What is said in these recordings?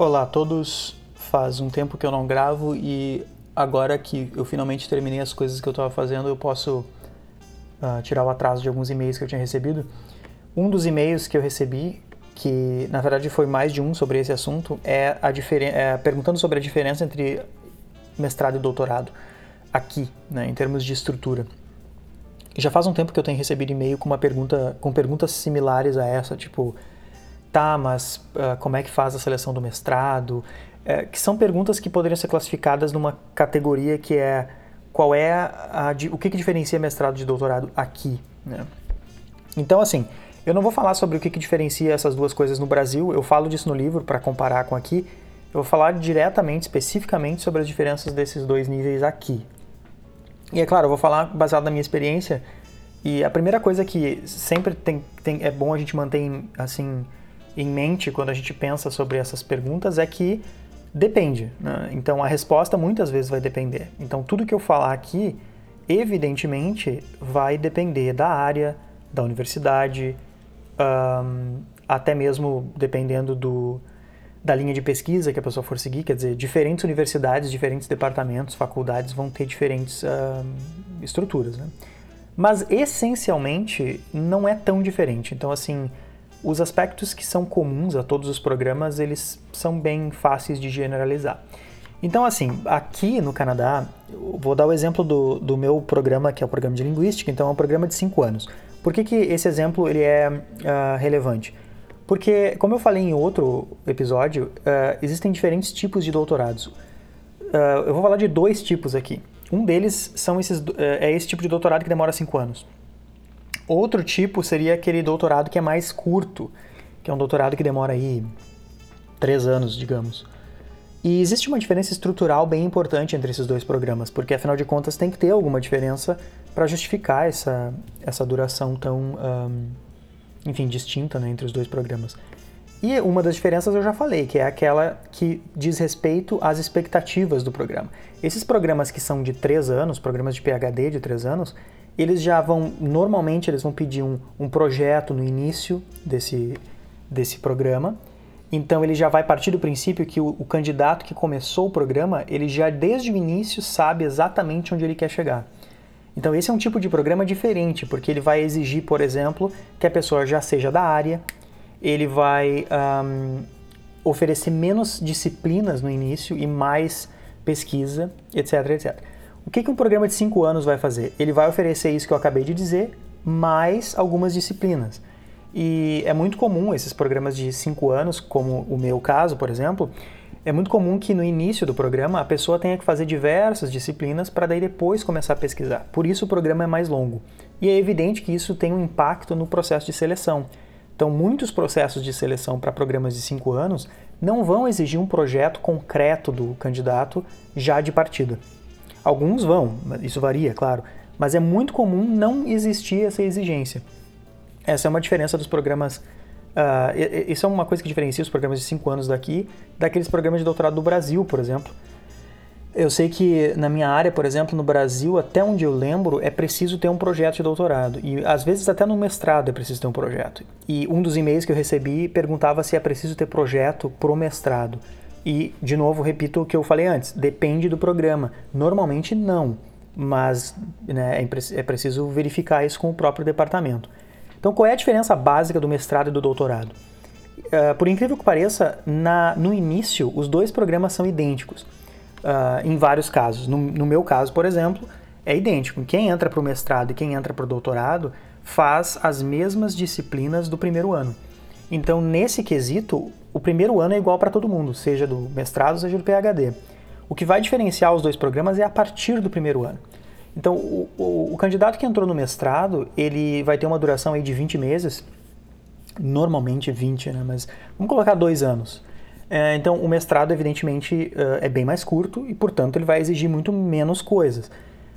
Olá a todos, faz um tempo que eu não gravo e agora que eu finalmente terminei as coisas que eu estava fazendo, eu posso uh, tirar o atraso de alguns e-mails que eu tinha recebido. Um dos e-mails que eu recebi, que na verdade foi mais de um sobre esse assunto, é, a é perguntando sobre a diferença entre mestrado e doutorado aqui, né, em termos de estrutura. Já faz um tempo que eu tenho recebido e-mail com uma pergunta, com perguntas similares a essa, tipo, tá, mas uh, como é que faz a seleção do mestrado? É, que são perguntas que poderiam ser classificadas numa categoria que é qual é a, a o que, que diferencia mestrado de doutorado aqui, né? Então, assim, eu não vou falar sobre o que, que diferencia essas duas coisas no Brasil, eu falo disso no livro para comparar com aqui, eu vou falar diretamente, especificamente sobre as diferenças desses dois níveis aqui. E é claro, eu vou falar baseado na minha experiência, e a primeira coisa que sempre tem, tem, é bom a gente manter assim em mente quando a gente pensa sobre essas perguntas é que depende. Né? Então a resposta muitas vezes vai depender. Então tudo que eu falar aqui, evidentemente, vai depender da área, da universidade, um, até mesmo dependendo do, da linha de pesquisa que a pessoa for seguir. Quer dizer, diferentes universidades, diferentes departamentos, faculdades vão ter diferentes estruturas. Né? Mas essencialmente não é tão diferente. Então, assim os aspectos que são comuns a todos os programas, eles são bem fáceis de generalizar. Então, assim, aqui no Canadá, vou dar o exemplo do, do meu programa, que é o programa de linguística, então é um programa de 5 anos. Por que, que esse exemplo ele é uh, relevante? Porque, como eu falei em outro episódio, uh, existem diferentes tipos de doutorados. Uh, eu vou falar de dois tipos aqui. Um deles são esses, é esse tipo de doutorado que demora 5 anos. Outro tipo seria aquele doutorado que é mais curto, que é um doutorado que demora aí três anos, digamos. E existe uma diferença estrutural bem importante entre esses dois programas, porque afinal de contas tem que ter alguma diferença para justificar essa, essa duração tão, um, enfim, distinta né, entre os dois programas. E uma das diferenças eu já falei, que é aquela que diz respeito às expectativas do programa. Esses programas que são de três anos, programas de PhD de três anos, eles já vão, normalmente eles vão pedir um, um projeto no início desse, desse programa, então ele já vai partir do princípio que o, o, candidato que começou o programa, ele já desde o início sabe exatamente onde ele quer chegar. Então esse é um tipo de programa diferente, porque ele vai exigir, por exemplo, que a pessoa já seja da área, ele vai um, oferecer menos disciplinas no início e mais pesquisa, etc, etc. O que, que um programa de 5 anos vai fazer? Ele vai oferecer isso que eu acabei de dizer, mais algumas disciplinas. E é muito comum esses programas de 5 anos, como o meu caso, por exemplo, é muito comum que no início do programa a pessoa tenha que fazer diversas disciplinas para daí depois começar a pesquisar. Por isso o programa é mais longo. E é evidente que isso tem um impacto no processo de seleção. Então, muitos processos de seleção para programas de 5 anos não vão exigir um projeto concreto do candidato já de partida. Alguns vão, isso varia, claro, mas é muito comum não existir essa exigência. Essa é uma diferença dos programas. Uh, isso é uma coisa que diferencia os programas de 5 anos daqui daqueles programas de doutorado do Brasil, por exemplo. Eu sei que na minha área, por exemplo, no Brasil, até onde eu lembro, é preciso ter um projeto de doutorado. E às vezes até no mestrado é preciso ter um projeto. E um dos e-mails que eu recebi perguntava se é preciso ter projeto pro mestrado. E, de novo, repito o que eu falei antes: depende do programa. Normalmente não, mas né, é, é preciso verificar isso com o próprio departamento. Então, qual é a diferença básica do mestrado e do doutorado? Uh, por incrível que pareça, na, no início, os dois programas são idênticos, uh, em vários casos. No, no, meu caso, por exemplo, é idêntico. Quem entra para o mestrado e quem entra para o doutorado faz as mesmas disciplinas do primeiro ano. Então, nesse quesito, o primeiro ano é igual para todo mundo, seja do mestrado, seja do PhD. O que vai diferenciar os dois programas é a partir do primeiro ano. Então, o, o, o, candidato que entrou no mestrado, ele vai ter uma duração aí de 20 meses, normalmente 20, né? Mas vamos colocar dois anos. É, então, o mestrado, evidentemente, é bem mais curto e, portanto, ele vai exigir muito menos coisas.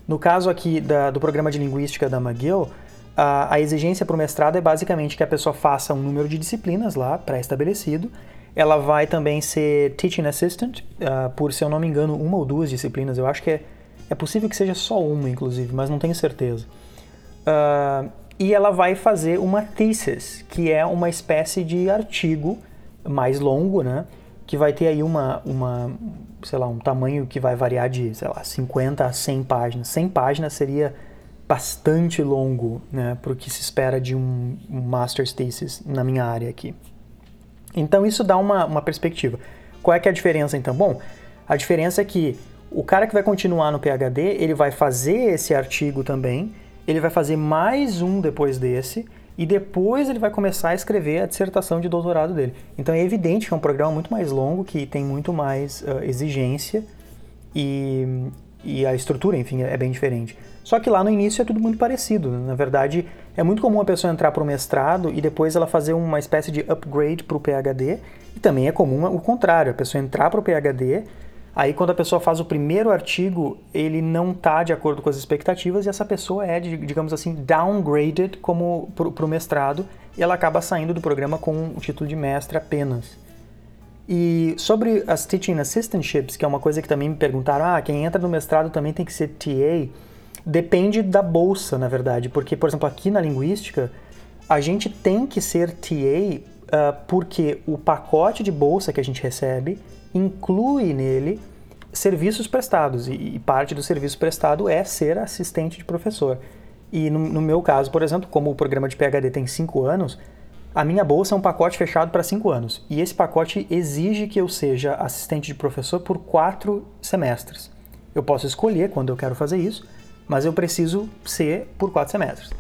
No caso aqui da, do programa de linguística da McGill, a, a exigência para o mestrado é basicamente que a pessoa faça um número de disciplinas lá, pré-estabelecido. Ela vai também ser teaching assistant, uh, por, se eu não me engano, uma ou duas disciplinas. Eu acho que é, é possível que seja só uma, inclusive, mas não tenho certeza. Uh, e ela vai fazer uma thesis, que é uma espécie de artigo mais longo, né? que vai ter aí uma, uma, sei lá, um tamanho que vai variar de, sei lá, 50 a 100 páginas. 100 páginas seria bastante longo, né, para o que se espera de um, Master's Thesis na minha área aqui. Então isso dá uma, uma perspectiva. Qual é que é a diferença então? Bom, a diferença é que o cara que vai continuar no PhD, ele vai fazer esse artigo também, ele vai fazer mais um depois desse, e depois ele vai começar a escrever a dissertação de doutorado dele. Então é evidente que é um programa muito mais longo, que tem muito mais uh, exigência e, e a estrutura, enfim, é bem diferente. Só que lá no início é tudo muito parecido. Né? Na verdade, é muito comum a pessoa entrar para o mestrado e depois ela fazer uma espécie de upgrade para o PhD. E também é comum o contrário, a pessoa entrar para o PhD Aí, quando a pessoa faz o primeiro artigo, ele não está de acordo com as expectativas e essa pessoa é, digamos assim, downgraded como para o mestrado e ela acaba saindo do programa com o título de mestre apenas. E sobre as teaching assistantships, que é uma coisa que também me perguntaram, ah, quem entra no mestrado também tem que ser TA, depende da bolsa, na verdade, porque, por exemplo, aqui na linguística, a gente tem que ser TA uh, ah, porque o pacote de bolsa que a gente recebe inclui nele serviços prestados e, e, parte do serviço prestado é ser assistente de professor. E no, no, meu caso, por exemplo, como o programa de PhD tem cinco anos, a minha bolsa é um pacote fechado para cinco anos. E esse pacote exige que eu seja assistente de professor por quatro semestres. Eu posso escolher quando eu quero fazer isso, mas eu preciso ser por quatro semestres.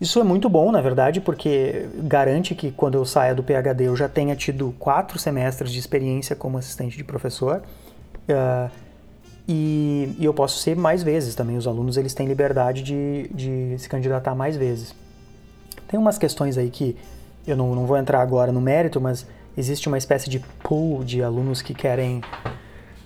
Isso é muito bom, na verdade, porque garante que quando eu saia do PhD eu já tenha tido quatro semestres de experiência como assistente de professor. Uh, e, e, eu posso ser mais vezes também. Os alunos eles têm liberdade de, de se candidatar mais vezes. Tem umas questões aí que eu não, não vou entrar agora no mérito, mas existe uma espécie de pool de alunos que querem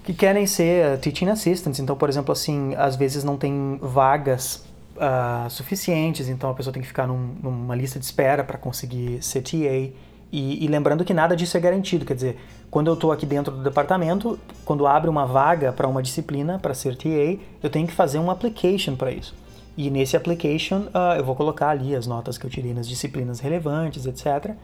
que querem ser teaching assistants. Então, por exemplo, assim, às vezes não tem vagas uh, suficientes, então a pessoa tem que ficar num, numa lista de espera para conseguir ser TA. E, e, lembrando que nada disso é garantido, quer dizer, quando eu estou aqui dentro do departamento, quando abre uma vaga para uma disciplina para ser TA, eu tenho que fazer um application para isso. E nesse application uh, eu vou colocar ali as notas que eu tirei nas disciplinas relevantes, etc.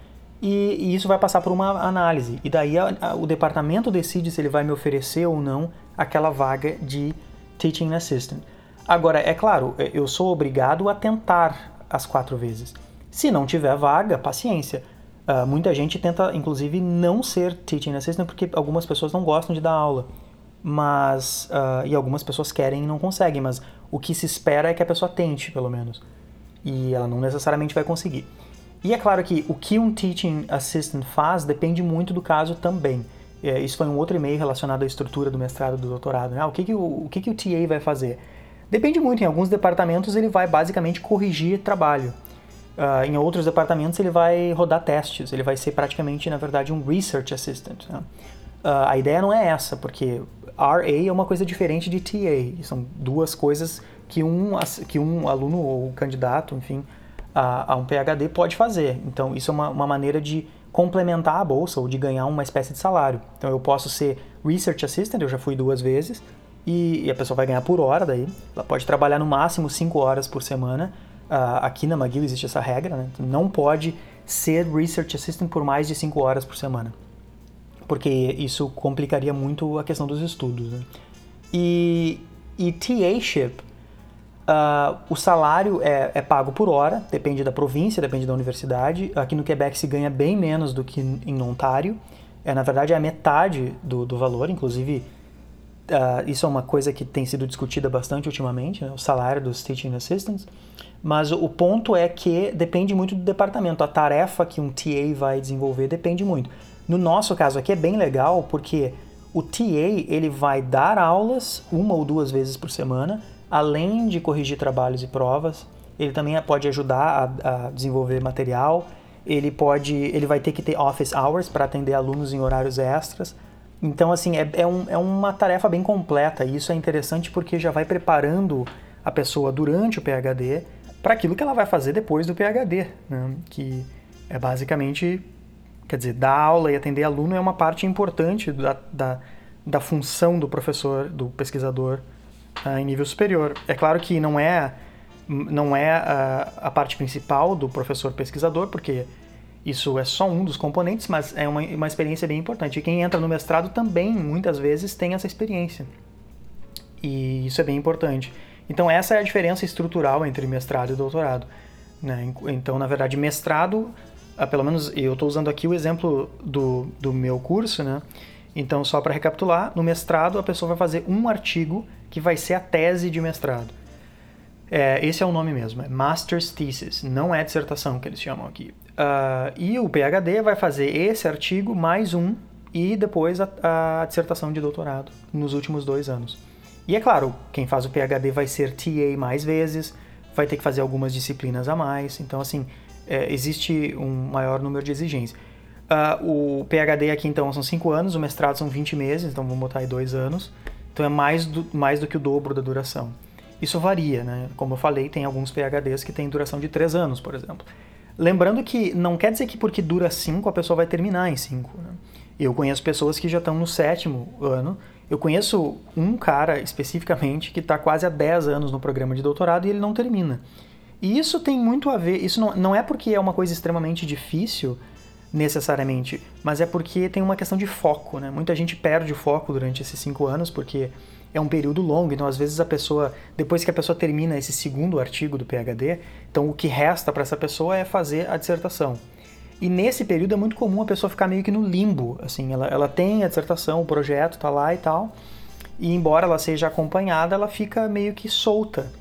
E, e isso vai passar por uma análise. E daí a, a, o departamento decide se ele vai me oferecer ou não aquela vaga de Teaching Assistant. Agora, é claro, é, eu sou obrigado a tentar as quatro vezes. Se não tiver vaga, paciência. Uh, muita gente tenta, inclusive, não ser teaching assistant porque algumas pessoas não gostam de dar aula. Mas, uh, e algumas pessoas querem e não conseguem, mas o que se espera é que a pessoa tente, pelo menos. E ela não necessariamente vai conseguir. E é claro que o que um teaching assistant faz depende muito do caso também. É, isso foi um outro e-mail relacionado à estrutura do mestrado do doutorado. Né? Ah, o que, que, o, o que, que o TA vai fazer? Depende muito, em alguns departamentos ele vai basicamente corrigir trabalho. Uh, em outros departamentos ele vai rodar testes, ele vai ser praticamente, na verdade, um research assistant. Né? Uh, a ideia não é essa, porque RA é uma coisa diferente de TA, são duas coisas que um, que um aluno ou candidato, enfim, a, a um PhD pode fazer. Então, isso é uma, uma maneira de complementar a bolsa ou de ganhar uma espécie de salário. Então, eu posso ser Research Assistant, eu já fui duas vezes, e, e, a pessoa vai ganhar por hora daí. Ela pode trabalhar no máximo 5 horas por semana. Uh, aqui na McGill existe essa regra, né? Não pode ser Research Assistant por mais de 5 horas por semana. Porque isso complicaria muito a questão dos estudos. Né? E, e TA-ship, uh, o salário é, é, pago por hora, depende da província, depende da universidade. Aqui no Quebec se ganha bem menos do que em Ontário. É, na verdade, é a metade do, do valor, inclusive Uh, isso é uma coisa que tem sido discutida bastante ultimamente, né, o salário dos teaching assistants. Mas o ponto é que depende muito do departamento. A tarefa que um TA vai desenvolver depende muito. No nosso caso aqui é bem legal porque o TA ele vai dar aulas uma ou duas vezes por semana, além de corrigir trabalhos e provas. Ele também pode ajudar a, a desenvolver material. Ele pode, ele vai ter que ter office hours para atender alunos em horários extras. Então, assim, é, é, um, é uma tarefa bem completa e isso é interessante porque já vai preparando a pessoa durante o PhD para aquilo que ela vai fazer depois do PhD, né? que é basicamente, quer dizer, dar aula e atender aluno é uma parte importante da, da, da função do professor, do pesquisador uh, em nível superior. É claro que não é, não é a, a parte principal do professor pesquisador, porque Isso é só um dos componentes, mas é uma, uma experiência bem importante. E quem entra no mestrado também, muitas vezes, tem essa experiência. E isso é bem importante. Então, essa é a diferença estrutural entre mestrado e doutorado. Né? Então, na verdade, mestrado, ah, pelo menos eu estou usando aqui o exemplo do, do meu curso, né? Então, só para recapitular, no mestrado a pessoa vai fazer um artigo que vai ser a tese de mestrado. É, esse é o nome mesmo, é Master's Thesis, não é dissertação que eles chamam aqui. Uh, e o PhD vai fazer esse artigo mais um e depois a, a, dissertação de doutorado nos últimos dois anos. E é claro, quem faz o PhD vai ser TA mais vezes, vai ter que fazer algumas disciplinas a mais, então assim, é, existe um maior número de exigências. Uh, o PhD aqui então são 5 anos, o mestrado são 20 meses, então vamos botar aí 2 anos. Então é mais do, mais do que o dobro da duração. Isso varia, né? Como eu falei, tem alguns PhDs que têm duração de 3 anos, por exemplo. Lembrando que não quer dizer que porque dura 5 a pessoa vai terminar em 5. Né? Eu conheço pessoas que já estão no sétimo ano. Eu conheço um cara especificamente que está quase há 10 anos no programa de doutorado e ele não termina. E isso tem muito a ver. Isso não, não é porque é uma coisa extremamente difícil necessariamente, mas é porque tem uma questão de foco, né? Muita gente perde o foco durante esses cinco anos porque é um período longo, então às vezes a pessoa, depois que a pessoa termina esse segundo artigo do PhD, então o que resta para essa pessoa é fazer a dissertação. E nesse período é muito comum a pessoa ficar meio que no limbo, assim, ela, ela tem a dissertação, o projeto tá lá e tal, e embora ela seja acompanhada, ela fica meio que solta.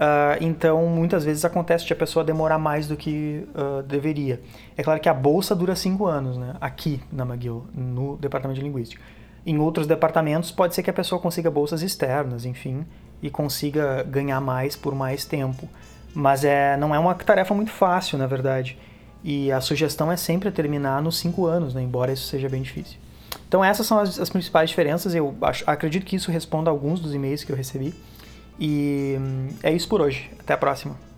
Uh, então, muitas vezes acontece de a pessoa demorar mais do que uh, deveria. É claro que a bolsa dura cinco anos, né? aqui na McGill, no departamento de linguística. Em outros departamentos, pode ser que a pessoa consiga bolsas externas, enfim, e consiga ganhar mais por mais tempo. Mas é, não é uma tarefa muito fácil, na verdade. E a sugestão é sempre terminar nos cinco anos, né? embora isso seja bem difícil. Então, essas são as, as principais diferenças. Eu acho, acredito que isso responda a alguns dos e-mails que eu recebi. E hum, é isso por hoje. Até a próxima.